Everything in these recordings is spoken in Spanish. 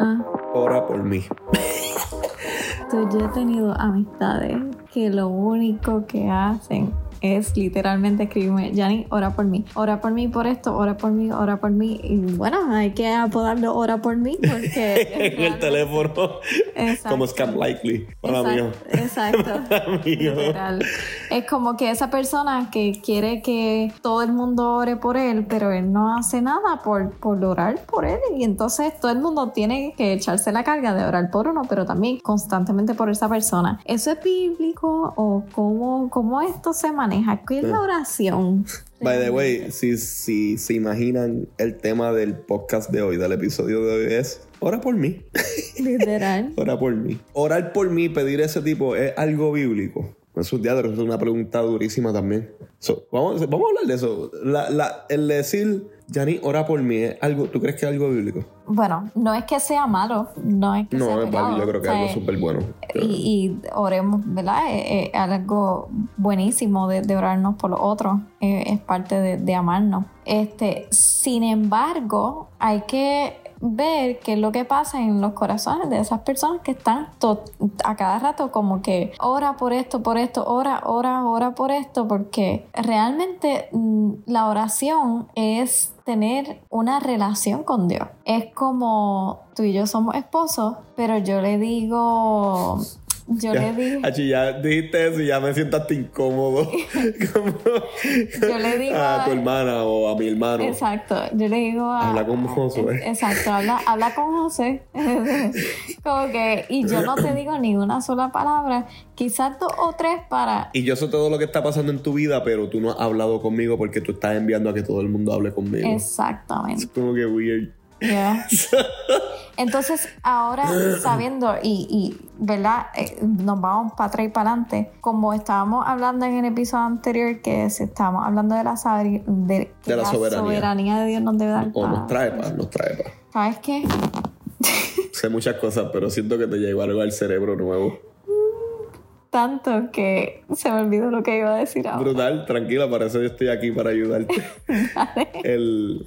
Ah. Ora por mí. Entonces, yo he tenido amistades que lo único que hacen es literalmente escribirme, Yanni, ora por mí, ora por mí por esto, ora por mí, ora por mí. Y bueno, hay que apodarlo ora por mí porque... en el teléfono. Exacto. Como Scam Likely. Hola, mío. Exacto. mío. Literal. Es como que esa persona que quiere que todo el mundo ore por él, pero él no hace nada por, por orar por él. Y entonces todo el mundo tiene que echarse la carga de orar por uno, pero también constantemente por esa persona. ¿Eso es bíblico o cómo, cómo esto se maneja? ¿Qué es la oración? By the way, si, si se imaginan el tema del podcast de hoy, del episodio de hoy es ora por mí. Literal. ora por mí. Orar por mí, pedir ese tipo, es algo bíblico. Eso es, es una pregunta durísima también. So, vamos, vamos a hablar de eso. La, la, el decir, Yanni, ora por mí, ¿es algo, ¿tú crees que es algo bíblico? Bueno, no es que sea malo, no es que no, sea es válido, yo creo que es algo súper bueno. Y, y, oremos, ¿verdad? Es, algo buenísimo de, de, orarnos por los otros, es, es parte de, de amarnos. Este, sin embargo, hay que ver qué es lo que pasa en los corazones de esas personas que están a cada rato como que ora por esto, por esto, ora, ora, ora por esto, porque realmente mm, la oración es tener una relación con Dios. Es como tú y yo somos esposos, pero yo le digo, yo ya, le dije. Achi, ya dijiste eso y ya me siento hasta incómodo. Como yo le digo a, tu hermana o a mi hermano. Exacto. Yo le digo a. Habla con José. Exacto, habla, habla con José. Como que. Y yo no te digo ni una sola palabra. Quizás dos o tres para. Y yo sé todo lo que está pasando en tu vida, pero tú no has hablado conmigo porque tú estás enviando a que todo el mundo hable conmigo. Exactamente. Es como que weird. Yeah. Entonces, ahora sabiendo y, y ¿verdad? Eh, nos vamos para atrás y para adelante. Como estábamos hablando en el episodio anterior, que si estábamos hablando de la, de, de la, la soberanía. soberanía. de Dios nos debe dar O nos trae paz, nos trae paz. ¿Sabes qué? sé muchas cosas, pero siento que te llegó algo al cerebro nuevo. Tanto que se me olvidó lo que iba a decir ahora. Brutal, tranquila, para eso yo estoy aquí para ayudarte. el.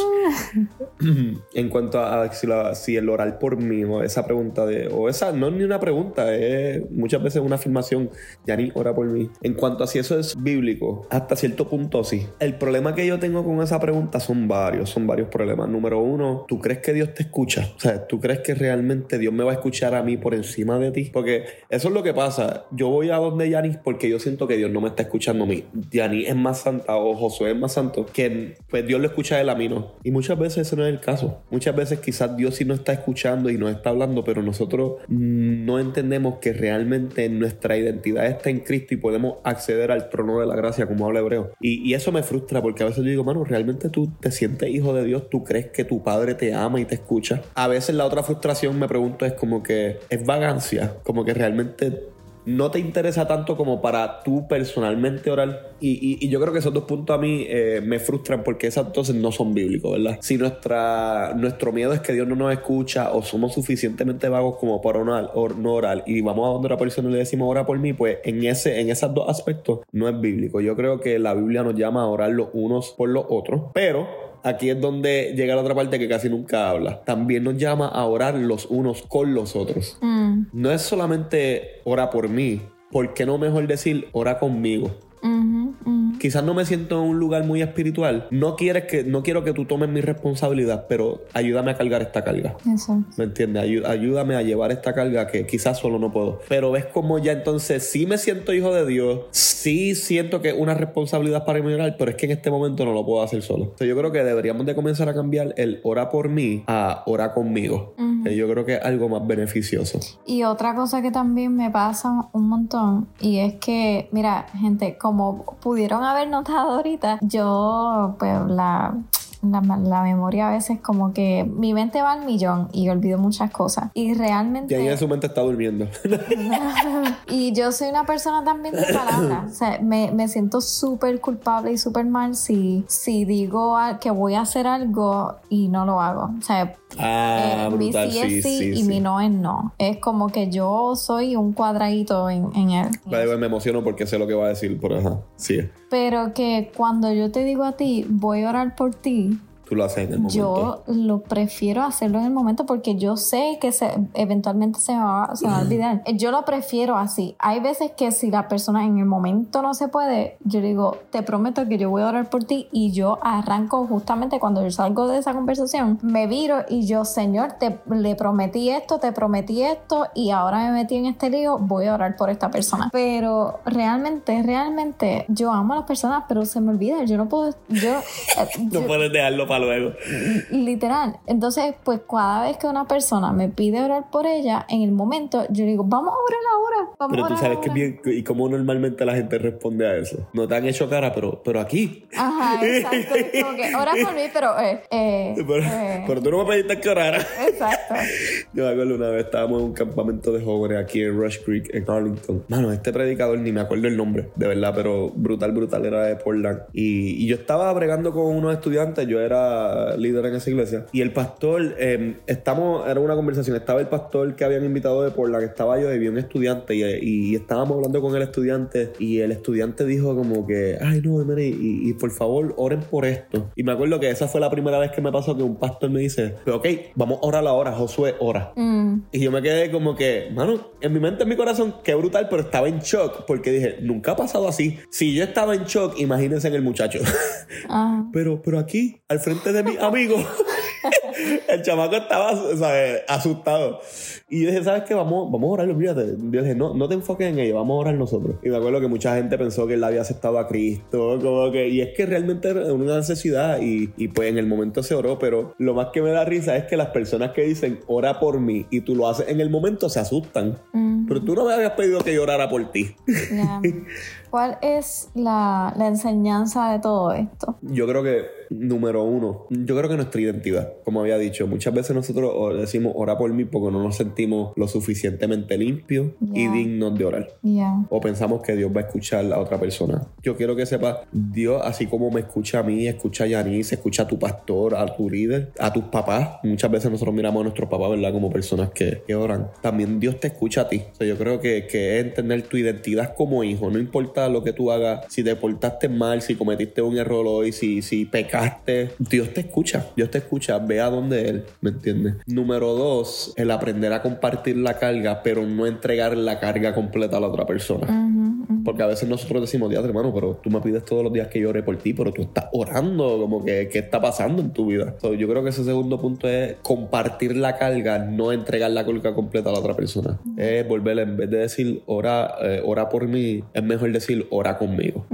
en cuanto a si, la, si, el orar por mí o esa pregunta de o esa no es ni una pregunta es muchas veces una afirmación ni ora por mí. En cuanto a si eso es bíblico hasta cierto punto sí. El problema que yo tengo con esa pregunta son varios son varios problemas. Número uno tú crees que Dios te escucha o sea tú crees que realmente Dios me va a escuchar a mí por encima de ti porque eso es lo que pasa. Yo voy a donde Yanis porque yo siento que Dios no me está escuchando a mí. Yanis es más santa o Josué es más santo que pues Dios lo escucha él a mí no y muchas veces ese no es el caso. Muchas veces quizás Dios sí nos está escuchando y nos está hablando, pero nosotros no entendemos que realmente nuestra identidad está en Cristo y podemos acceder al trono de la gracia, como habla Hebreo. Y, y eso me frustra porque a veces yo digo, mano, realmente tú te sientes hijo de Dios, tú crees que tu padre te ama y te escucha. A veces la otra frustración me pregunto es como que es vagancia, como que realmente no te interesa tanto como para tú personalmente orar. Y, y, yo creo que esos dos puntos a mí eh, me frustran porque esas entonces no son bíblicos, ¿verdad? Si nuestra, nuestro miedo es que Dios no nos escucha o somos suficientemente vagos como para orar, o no orar y vamos a donde otra persona y le decimos ora por mí, pues en, ese, en esos dos aspectos no es bíblico. Yo creo que la Biblia nos llama a orar los unos por los otros, pero aquí es donde llega la otra parte que casi nunca habla. También nos llama a orar los unos con los otros. Mm. No es solamente ora por mí. ¿Por qué no mejor decir ora conmigo? Quizás no me siento en un lugar muy espiritual. No quieres que, no quiero que tú tomes mi responsabilidad, pero ayúdame a cargar esta carga. Eso. ¿Me entiendes? Ayú ayúdame a llevar esta carga que quizás solo no puedo. Pero ves como ya entonces sí me siento hijo de Dios, sí siento que es una responsabilidad para mi orar, pero es que en este momento no lo puedo hacer solo. Entonces yo creo que deberíamos de comenzar a cambiar el ora por mí a ora conmigo. -huh. Yo creo que es algo más beneficioso. Y otra cosa que también me pasa un montón y es que, mira, gente, como pudieron haber notado ahorita, yo pues la la, la, memoria a veces como que mi mente va al millón y olvido muchas cosas. Y realmente... Y ahí en su mente está durmiendo. y yo soy una persona también de palabras. O sea, me, me siento súper culpable y súper mal si, si digo que voy a hacer algo y no lo hago. O sea, ah, eh, mi sí es sí, sí, y sí. mi no es no. Es como que yo soy un cuadradito en, en él. Vale, me emociono porque sé lo que va a decir, por ajá. Sí. Pero que cuando yo te digo a ti, voy a orar por ti, tú lo haces en el momento. Yo lo prefiero hacerlo en el momento porque yo sé que se, eventualmente se me, va, se me va a olvidar. Yo lo prefiero así. Hay veces que si la persona en el momento no se puede, yo digo, te prometo que yo voy a orar por ti y yo arranco justamente cuando yo salgo de esa conversación, me viro y yo, Señor, te le prometí esto, te prometí esto y ahora me metí en este lío, voy a orar por esta persona. Pero realmente, realmente, yo amo a las personas, pero se me olvida, yo no puedo, yo... no yo- puedes dejarlo para luego. Literal. Entonces, pues cada vez que una persona me pide orar por ella, en el momento yo digo, vamos a orar ahora. Vamos Pero tú sabes que ahora". bien, y cómo normalmente la gente responde a eso. No te han hecho cara, pero, pero aquí. Ajá, exacto. Como que ora por mí, pero... Eh, eh, Pero, eh, pero tú no me pediste que orara. Exacto. Yo me acuerdo una vez estábamos en un campamento de jóvenes aquí en Rush Creek, en Arlington. Mano, este predicador ni me acuerdo el nombre, de verdad, pero brutal, brutal, era de Portland. Y, y yo estaba bregando con unos estudiantes, yo era líder en esa iglesia. Y el pastor, eh, estamos, era una conversación, estaba el pastor que habían invitado de Portland, estaba yo y vi un estudiante y, y estábamos hablando con el estudiante y el estudiante dijo como que, ay no, mire, y, y por favor oren por esto. Y me acuerdo que esa fue la primera vez que me pasó que un pastor me dice, pero ok, vamos a orar ahora, Josué, ora. Mm, Y yo me quedé como que, mano, en mi mente, en mi corazón, qué brutal, pero estaba en shock porque dije, nunca ha pasado así. Si yo estaba en shock, imagínense en el muchacho. ajá. pero, pero aquí, al frente de mi amigo, el chamaco estaba ¿sabes? asustado. Y yo dije, ¿sabes qué? Vamos, vamos a orar, olvídate. Yo dije, no, no te enfoques en ello, vamos a orar nosotros. Y me acuerdo que mucha gente pensó que él había aceptado a Cristo, como que, y es que realmente era una necesidad y, y pues en el momento se oró, pero lo más que me da risa es que las personas que dicen, ora por mí, y tú lo haces en el momento, se asustan. Mm, Pero tú no me habías pedido que yo orara por ti. ¿Cuál es la, la enseñanza de todo esto? Yo creo que, número uno, yo creo que nuestra identidad, como había dicho, muchas veces nosotros decimos ora por mí porque no nos sentimos lo suficientemente limpios y dignos de orar. O pensamos que Dios va a escuchar a otra persona. Yo quiero que sepas, Dios, así como me escucha a mí, escucha a Yanis, escucha a tu pastor, a tu líder, a tus papás. Muchas veces nosotros miramos a nuestros papás, ¿verdad? Como personas que, que oran. También Dios te escucha a ti. O sea, yo creo que, que es entender tu identidad como hijo. No importa lo que tú hagas, si te portaste mal, si cometiste un error hoy, si, si pecaste, Dios te escucha. Dios te escucha. Ve a donde Él, ¿me entiendes? Número dos, el aprender a compartir la carga, pero no entregar la carga completa a la otra persona. Porque a veces nosotros decimos, diadre, hermano, pero tú me pides todos los días que yo ore por ti, pero tú estás orando, como que, ¿qué está pasando en tu vida? So, yo creo que ese segundo punto es compartir la carga, no entregar la carga completa a la otra persona. Es volver, en vez de decir, ora, eh, ora por mí, es mejor decir, ora conmigo.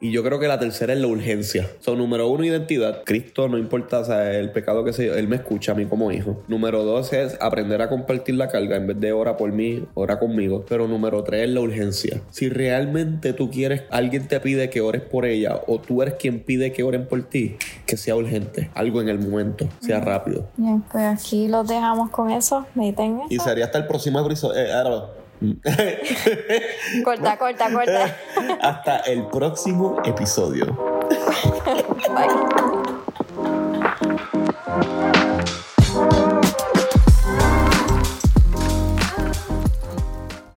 Y yo creo que la tercera es la urgencia. Son número uno, identidad. Cristo, no importa o sea, el pecado que sea, Él me escucha a mí como hijo. Número dos es aprender a compartir la carga en vez de ora por mí, ora conmigo. Pero número tres es la urgencia. Si realmente tú quieres, alguien te pide que ores por ella o tú eres quien pide que oren por ti, que sea urgente. Algo en el momento, sea rápido. Ya, pues aquí los dejamos con eso. Mediten Y eso. sería hasta el próximo episodio. Eh, Corta, corta, corta. hasta el próximo episodio. Bye.